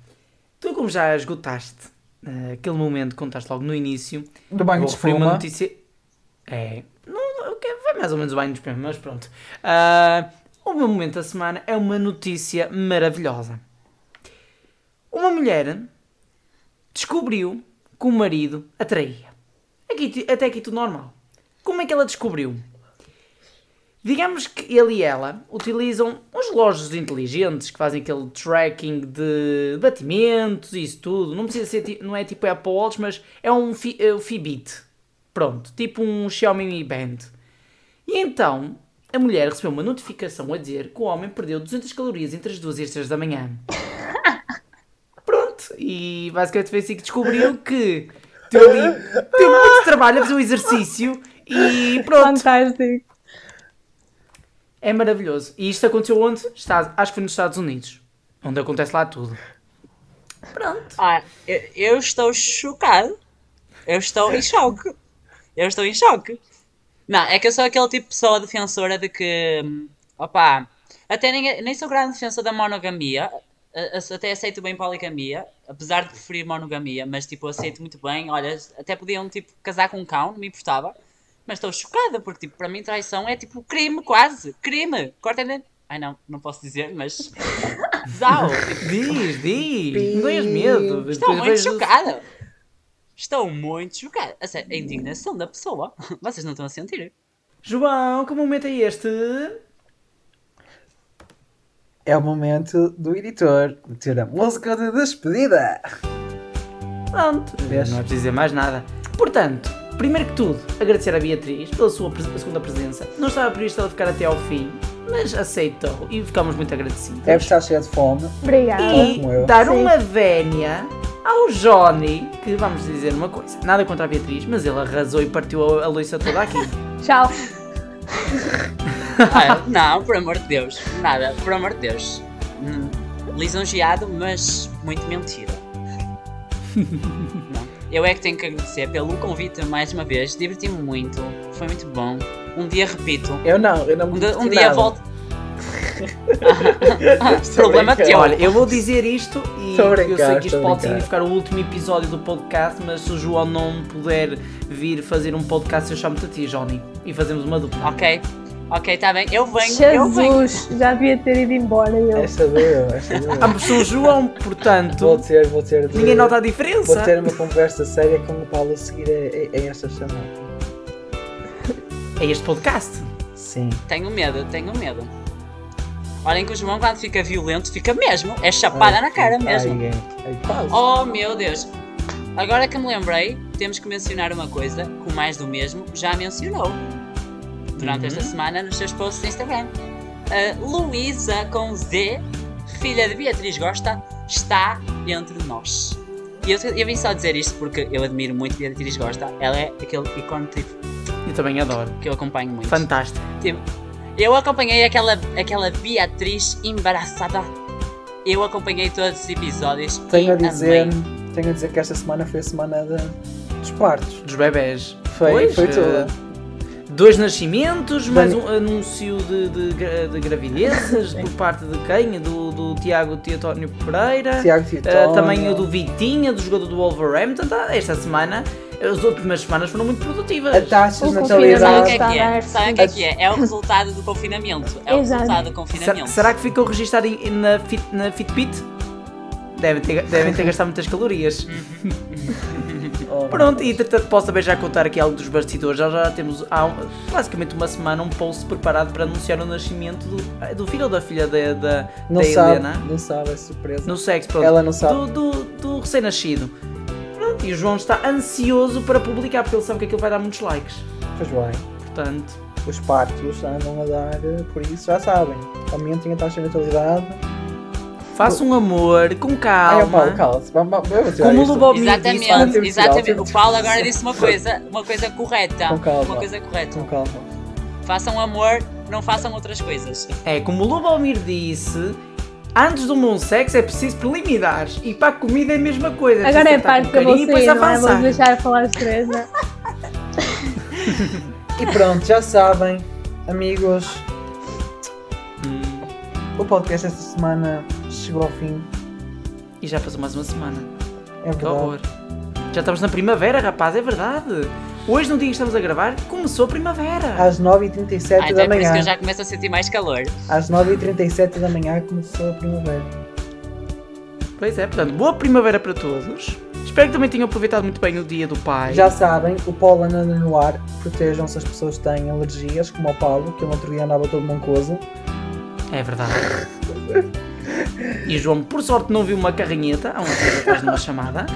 Tu, como já esgotaste eh, aquele momento que contaste logo no início, Do banho de referir uma espuma. notícia. É. Não, vai mais ou menos o banho de espuma, mas pronto. Ah, o meu momento da semana é uma notícia maravilhosa. Uma mulher descobriu que o marido a traía. Aqui, até aqui tudo normal. Como é que ela descobriu? Digamos que ele e ela utilizam uns relógios inteligentes que fazem aquele tracking de batimentos e isso tudo. Não precisa ser, não é tipo Apple Watch, mas é um Fi- é Fitbit. Pronto, tipo um Xiaomi Mi Band. E então, a mulher recebeu uma notificação a dizer que o homem perdeu 200 calorias entre as 2 e as 3 da manhã. Pronto, e basicamente foi assim que descobriu que teve, teve muito trabalho a fazer o exercício e pronto. Fantástico. É maravilhoso. E isto aconteceu onde? Está, acho que foi nos Estados Unidos. Onde acontece lá tudo. Pronto. Ah, eu, eu estou chocado. Eu estou em choque. Eu estou em choque. Não, é que eu sou aquele tipo de pessoa defensora de que. hum, Opá, até nem, nem sou grande defensor da monogamia. Até aceito bem poligamia, apesar de preferir monogamia, mas tipo, aceito muito bem. Olha, até podiam tipo casar com um cão, não me importava. Mas estou chocada, porque tipo, para mim traição é tipo crime, quase. Crime! Corta dentro. Ai não, não posso dizer, mas. Zau! Tipo, Diz, diz. Não tenhas medo. Estou muito vejo- chocada. Estou muito chocada. A sério, a indignação da pessoa. Vocês não estão a sentir? João, que momento é este? É o momento do editor meter a música de despedida. Pronto, Vês? não preciso dizer mais nada. Portanto, primeiro que tudo, agradecer à Beatriz pela sua pres- segunda presença. Não estava previsto ela ficar até ao fim, mas aceitou e ficamos muito agradecidos. Deve estar cheia de fome. Obrigada. e como eu. dar Sim. uma vénia ao Johnny, que vamos dizer uma coisa, nada contra a Beatriz, mas ele arrasou e partiu a, a louça toda aqui. Tchau. Ah, não, por amor de Deus. Nada, por amor de Deus. Hum, lisonjeado, mas muito mentira. Eu é que tenho que agradecer pelo convite mais uma vez. Diverti-me muito. Foi muito bom. Um dia repito. Eu não, eu não me Um, dia- um dia nada. volto. Problema teu. Olha, eu vou dizer isto e eu sei que isto pode significar o último episódio do podcast, mas se o João não puder vir fazer um podcast, eu chamo-te a ti, Johnny, e fazemos uma dupla. Ok, ok, tá bem. Eu venho, eu venho. Jesus, já devia ter ido embora eu. Esta doeu, esta doeu. Ambos são João, Vou portanto, ter, vou ter de... ninguém nota a Vou diferença. ter uma conversa séria com o Paulo a seguir a, a, a esta chamada. É este podcast. Sim. Tenho medo, tenho medo. Olhem que o João quando fica violento, fica mesmo. É chapada na cara mesmo. Ai, ai, quase. Oh meu Deus! Agora que me lembrei, temos que mencionar uma coisa que o mais do mesmo já mencionou durante Uhum. esta semana nos seus posts no Instagram. A Luísa com Z, filha de Beatriz Gosta, está entre nós. E eu, eu vim só dizer isto porque eu admiro muito Beatriz Gosta. Ela é aquele ícone tipo, Eu também adoro. que eu acompanho muito. Fantástico. Tipo, eu acompanhei aquela, aquela Beatriz embaraçada. Eu acompanhei todos os episódios. Tenho a dizer, amei. tenho a dizer que esta semana foi a semana de, dos partos. Dos bebés. Foi, Pois, foi eh, toda. Dois nascimentos, mais um anúncio de, de, de gravidezes por parte de quem? Do, do Tiago Teotónio Pereira. Tiago Uh, Titão. também o do Vitinha, do jogador do Wolverhampton. Tá? Esta semana, as últimas semanas foram muito produtivas. A taxa de O Sabe o que natalidade. é que é? Sabe o que é que é? É o resultado do confinamento. É o resultado do confinamento. será que ficou registado em- na, Fit, na Fitbit? Devem ter, devem ter gastado muitas calorias. Oh, Pronto, e entretanto posso também já contar aqui algo dos bastidores. Já, já temos há um- basicamente uma semana um post preparado para anunciar o nascimento do, do filho ou da filha da, da, Não da sabe, Helena. não sabe, é surpresa. No sexo, pronto. Ela não sabe. Do, do, do recém-nascido. Pronto, e o João está ansioso para publicar, porque ele sabe que aquilo vai dar muitos likes. Pois bem, Portanto, os partos andam a dar, eh, por isso já sabem. Aumentem a taxa de natalidade. Faça um amor, com Ai, calma. Vamos, vamos, eu tirar Como o. Lubomir disse, Vamos Exatamente, tirar, exatamente. O Paulo agora disse uma coisa, uma coisa correta. Com calma. Uma coisa correta. Com calma. Façam amor, não façam outras coisas. É, como o Lubomir disse, antes do bom sexo é preciso preliminares. E para a comida é a mesma coisa. Agora é a preciso tratar parte com que eu vou carinho e depois sair, não é? avançar. Vou deixar falar os três, né? E pronto, já sabem, amigos, Hum, o podcast esta semana chegou ao fim. e já passou mais uma semana. É Que verdade. horror. Já estamos na primavera, rapaz, é verdade. Hoje, no dia que estamos a gravar, começou a primavera. Às 9h37 Ah, então da é por isso manhã. que eu já começo a sentir mais calor. Às 9h37 da manhã começou a primavera. Pois é, portanto, boa primavera para todos. Espero que também tenham aproveitado muito bem o dia do pai. Já sabem, o pólen anda no ar. Protejam-se as pessoas que têm alergias, como o Paulo, que no outro dia andava todo mancoso. É verdade. E João, por sorte, não viu uma carrinheta há uns dias atrás numa chamada.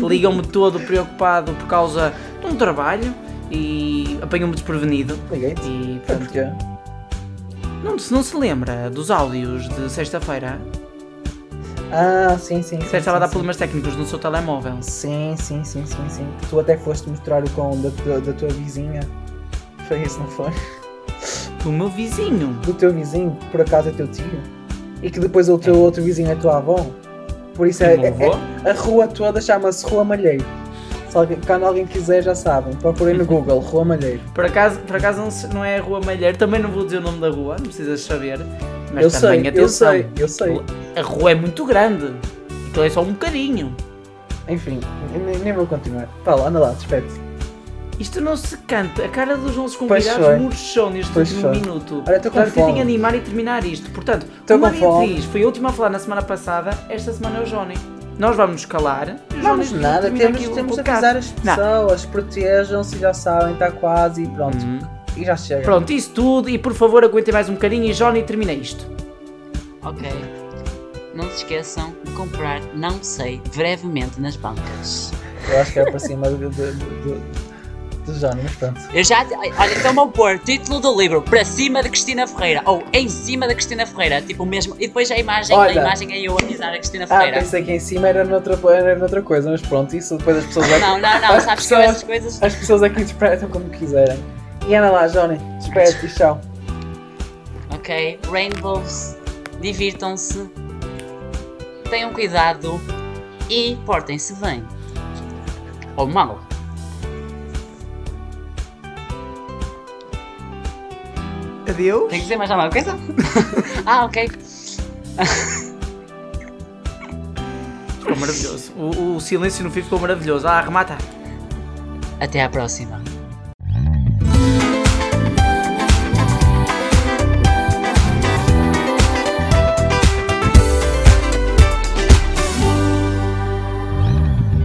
Ligam-me todo preocupado por causa de um trabalho e apanham-me desprevenido. Liguei-te. E pronto, porquê? não, se não se lembra dos áudios de sexta-feira, Ah, sim, sim. sim, estava a dar problemas técnicos no seu telemóvel. Sim, sim, sim, sim, sim. Tu até foste mostrar o com da, tua- da tua vizinha. Foi isso, não foi? Do meu vizinho. Do teu vizinho, que por acaso é teu tio. E que depois o teu outro vizinho é tua avó. Por isso é, é- é- a rua toda chama-se Rua Malheiro. Alguém- quando alguém quiser já sabem, procurem no Google Rua Malheiro. Por acaso, por acaso não, não é a Rua Malheiro, também não vou dizer o nome da rua, não precisas saber. Mas eu também sei, atenção. eu sei, eu sei. A rua é muito grande. Aquilo é só um bocadinho. Enfim, nem, nem vou continuar. Paulo, anda lá, despede. Isto não se canta. A cara dos nossos convidados murchou neste Pois último foi. minuto. Olha, estou com Portanto, tentem fome. animar e terminar isto. Portanto, Estou como a fome. Beatriz foi a última a falar na semana passada, esta semana é o Johnny. Nós vamos nos calar. e Vamos Johnny nada, temos, temos de avisar as pessoas, protejam-se, já sabem, está quase e pronto. Hum. E já chega. Pronto, isso tudo. E por favor, aguentem mais um bocadinho e Johnny termina isto. Ok. Não se esqueçam de comprar Não Sei brevemente nas bancas. Eu acho que é para cima do, do, do, do, do mas pronto. Eu já. Olha, então vou pôr título do livro para cima de Cristina Ferreira ou em cima da Cristina Ferreira, tipo o mesmo. E depois a imagem, Olha. a imagem é eu avisar a Cristina Ah, Ferreira. pensei que em cima era noutra, era noutra coisa, mas pronto, isso depois as pessoas. Não, não, não, as sabes que pessoas, essas coisas. As pessoas aqui interpretam como quiserem. E anda lá, Johnny, despede e tchau. Ok, Rainbows, divirtam-se, tenham cuidado e portem-se bem. Ou mal. Adeus. Tem que dizer mais alguma coisa? ah, ok. Ficou maravilhoso. O, o silêncio no fim ficou maravilhoso. Ah, remata. Até à próxima.